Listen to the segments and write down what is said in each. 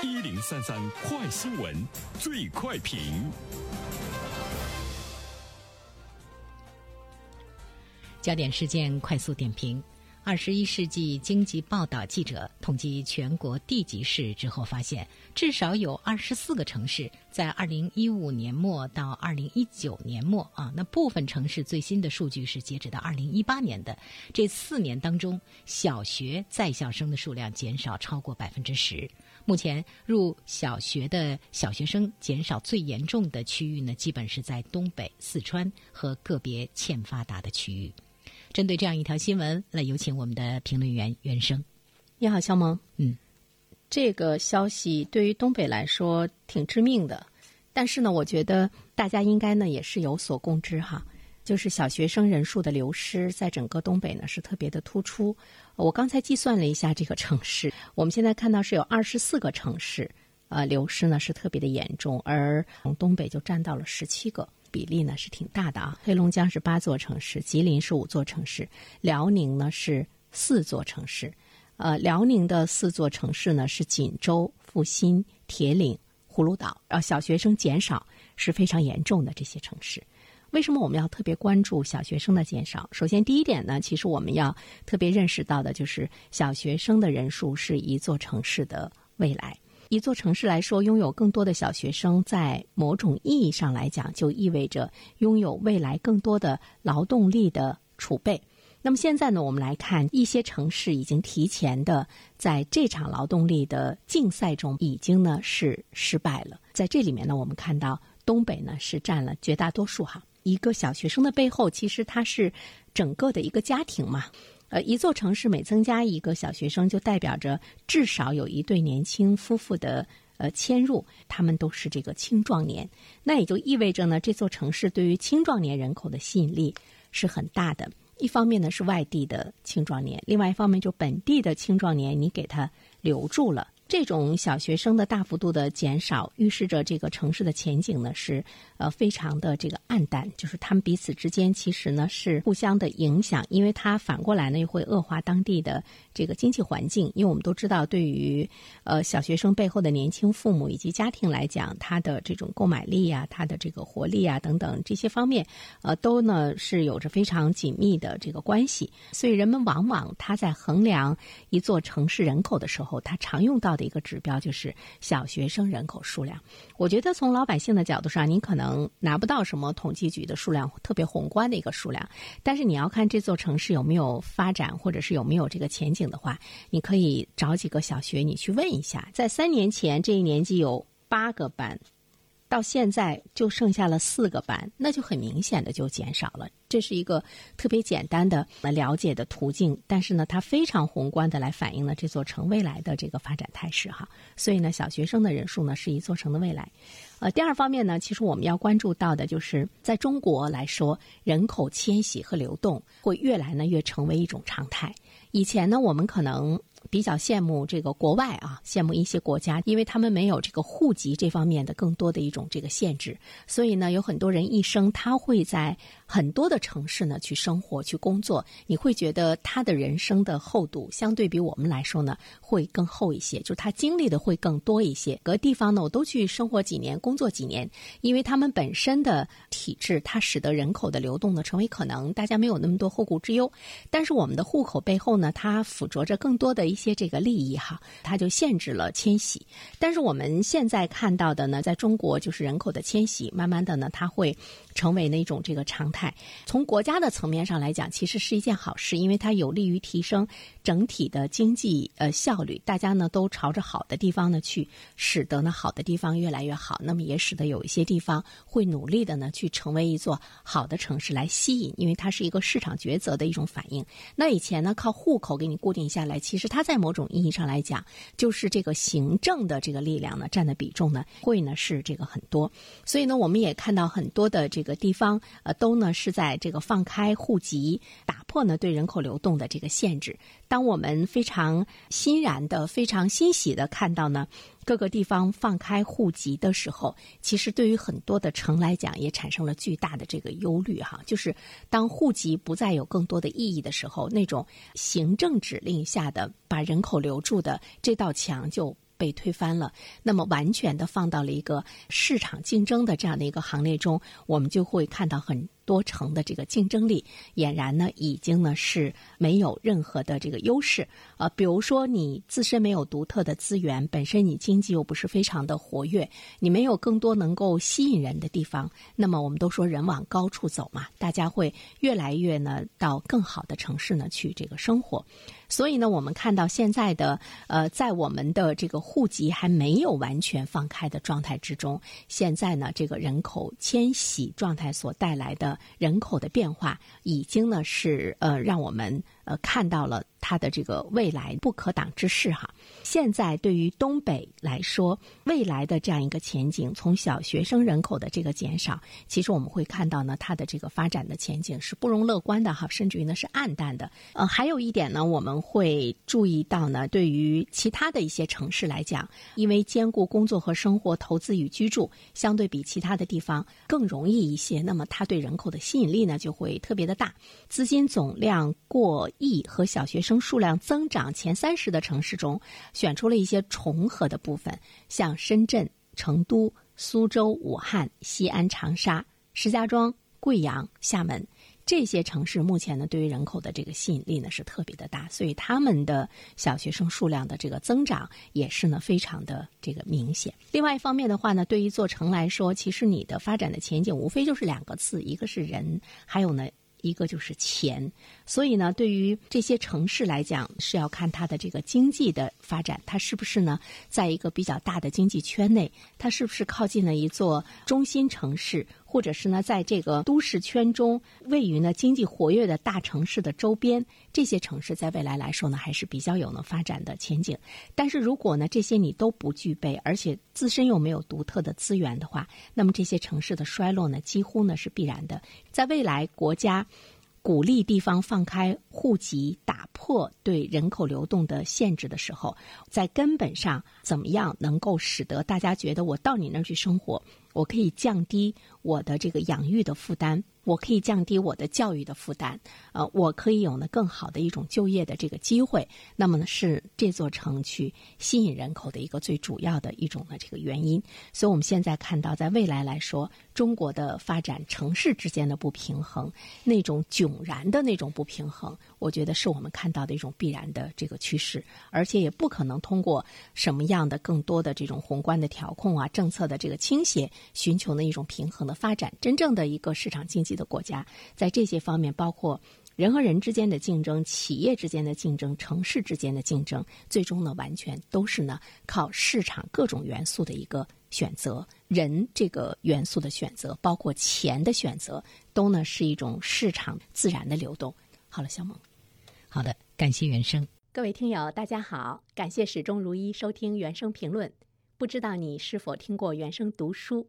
一零三三快新闻，最快评。焦点事件快速点评。二十一世纪经济报道记者统计全国地级市之后发现，至少有二十四个城市在二零一五年末到二零一九年末啊，那部分城市最新的数据是截止到二零一八年的这四年当中，小学在校生的数量减少超过百分之十。目前入小学的小学生减少最严重的区域呢，基本是在东北、四川和个别欠发达的区域。针对这样一条新闻，来有请我们的评论员袁生。你好，肖萌。嗯，这个消息对于东北来说挺致命的，但是呢，我觉得大家应该呢也是有所共知哈，就是小学生人数的流失在整个东北呢是特别的突出。我刚才计算了一下这个城市，我们现在看到是有二十四个城市，呃，流失呢是特别的严重，而东北就占到了十七个。比例呢是挺大的啊，黑龙江是八座城市，吉林是五座城市，辽宁呢是四座城市。呃，辽宁的四座城市呢是锦州、阜新、铁岭、葫芦岛。呃，小学生减少是非常严重的这些城市。为什么我们要特别关注小学生的减少？首先，第一点呢，其实我们要特别认识到的就是小学生的人数是一座城市的未来。一座城市来说，拥有更多的小学生，在某种意义上来讲，就意味着拥有未来更多的劳动力的储备。那么现在呢，我们来看一些城市已经提前的在这场劳动力的竞赛中已经呢是失败了。在这里面呢，我们看到东北呢是占了绝大多数哈。一个小学生的背后，其实它是整个的一个家庭嘛。呃，一座城市每增加一个小学生，就代表着至少有一对年轻夫妇的呃迁入，他们都是这个青壮年。那也就意味着呢，这座城市对于青壮年人口的吸引力是很大的。一方面呢是外地的青壮年，另外一方面就本地的青壮年，你给他留住了。这种小学生的大幅度的减少，预示着这个城市的前景呢是呃非常的这个暗淡，就是他们彼此之间其实呢是互相的影响，因为它反过来呢又会恶化当地的这个经济环境。因为我们都知道，对于呃小学生背后的年轻父母以及家庭来讲，他的这种购买力啊，他的这个活力啊等等这些方面，呃都呢是有着非常紧密的这个关系。所以人们往往他在衡量一座城市人口的时候，他常用到。的一个指标就是小学生人口数量。我觉得从老百姓的角度上，你可能拿不到什么统计局的数量特别宏观的一个数量，但是你要看这座城市有没有发展，或者是有没有这个前景的话，你可以找几个小学，你去问一下，在三年前这一年级有八个班。到现在就剩下了四个班，那就很明显的就减少了。这是一个特别简单的了解的途径，但是呢，它非常宏观的来反映了这座城未来的这个发展态势哈。所以呢，小学生的人数呢是一座城的未来。呃，第二方面呢，其实我们要关注到的就是在中国来说，人口迁徙和流动会越来呢越成为一种常态。以前呢，我们可能。比较羡慕这个国外啊，羡慕一些国家，因为他们没有这个户籍这方面的更多的一种这个限制，所以呢，有很多人一生他会在很多的城市呢去生活、去工作，你会觉得他的人生的厚度相对比我们来说呢会更厚一些，就是他经历的会更多一些。各地方呢，我都去生活几年、工作几年，因为他们本身的体制，它使得人口的流动呢成为可能，大家没有那么多后顾之忧。但是我们的户口背后呢，它附着着更多的一些这个利益哈，它就限制了迁徙。但是我们现在看到的呢，在中国就是人口的迁徙，慢慢的呢，它会成为那种这个常态。从国家的层面上来讲，其实是一件好事，因为它有利于提升整体的经济呃效率。大家呢都朝着好的地方呢去，使得呢好的地方越来越好。那么也使得有一些地方会努力的呢去成为一座好的城市来吸引，因为它是一个市场抉择的一种反应。那以前呢靠户口给你固定下来，其实它。它在某种意义上来讲，就是这个行政的这个力量呢，占的比重呢，会呢是这个很多。所以呢，我们也看到很多的这个地方，呃，都呢是在这个放开户籍，打破呢对人口流动的这个限制。当我们非常欣然的、非常欣喜的看到呢。各个地方放开户籍的时候，其实对于很多的城来讲，也产生了巨大的这个忧虑哈。就是当户籍不再有更多的意义的时候，那种行政指令下的把人口留住的这道墙就被推翻了，那么完全的放到了一个市场竞争的这样的一个行列中，我们就会看到很。多成的这个竞争力，俨然呢已经呢是没有任何的这个优势。呃，比如说你自身没有独特的资源，本身你经济又不是非常的活跃，你没有更多能够吸引人的地方，那么我们都说人往高处走嘛，大家会越来越呢到更好的城市呢去这个生活。所以呢，我们看到现在的呃，在我们的这个户籍还没有完全放开的状态之中，现在呢，这个人口迁徙状态所带来的人口的变化，已经呢是呃，让我们。呃，看到了它的这个未来不可挡之势哈。现在对于东北来说，未来的这样一个前景，从小学生人口的这个减少，其实我们会看到呢，它的这个发展的前景是不容乐观的哈，甚至于呢是暗淡的。呃，还有一点呢，我们会注意到呢，对于其他的一些城市来讲，因为兼顾工作和生活、投资与居住，相对比其他的地方更容易一些，那么它对人口的吸引力呢就会特别的大，资金总量过。亿和小学生数量增长前三十的城市中，选出了一些重合的部分，像深圳、成都、苏州、武汉、西安、长沙、石家庄、贵阳、厦门这些城市，目前呢对于人口的这个吸引力呢是特别的大，所以他们的小学生数量的这个增长也是呢非常的这个明显。另外一方面的话呢，对于一座城来说，其实你的发展的前景无非就是两个字，一个是人，还有呢。一个就是钱，所以呢，对于这些城市来讲，是要看它的这个经济的发展，它是不是呢，在一个比较大的经济圈内，它是不是靠近了一座中心城市。或者是呢，在这个都市圈中，位于呢经济活跃的大城市的周边，这些城市在未来来说呢，还是比较有呢发展的前景。但是如果呢这些你都不具备，而且自身又没有独特的资源的话，那么这些城市的衰落呢，几乎呢是必然的。在未来，国家。鼓励地方放开户籍，打破对人口流动的限制的时候，在根本上怎么样能够使得大家觉得我到你那儿去生活，我可以降低我的这个养育的负担。我可以降低我的教育的负担，呃，我可以有呢更好的一种就业的这个机会。那么呢，是这座城去吸引人口的一个最主要的一种的这个原因。所以，我们现在看到，在未来来说，中国的发展城市之间的不平衡，那种迥然的那种不平衡，我觉得是我们看到的一种必然的这个趋势，而且也不可能通过什么样的更多的这种宏观的调控啊、政策的这个倾斜，寻求的一种平衡的发展。真正的一个市场经济。的国家在这些方面，包括人和人之间的竞争、企业之间的竞争、城市之间的竞争，最终呢，完全都是呢靠市场各种元素的一个选择，人这个元素的选择，包括钱的选择，都呢是一种市场自然的流动。好了，小萌，好的，感谢原生，各位听友，大家好，感谢始终如一收听原声评论。不知道你是否听过原声读书？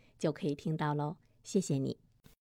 就可以听到喽，谢谢你。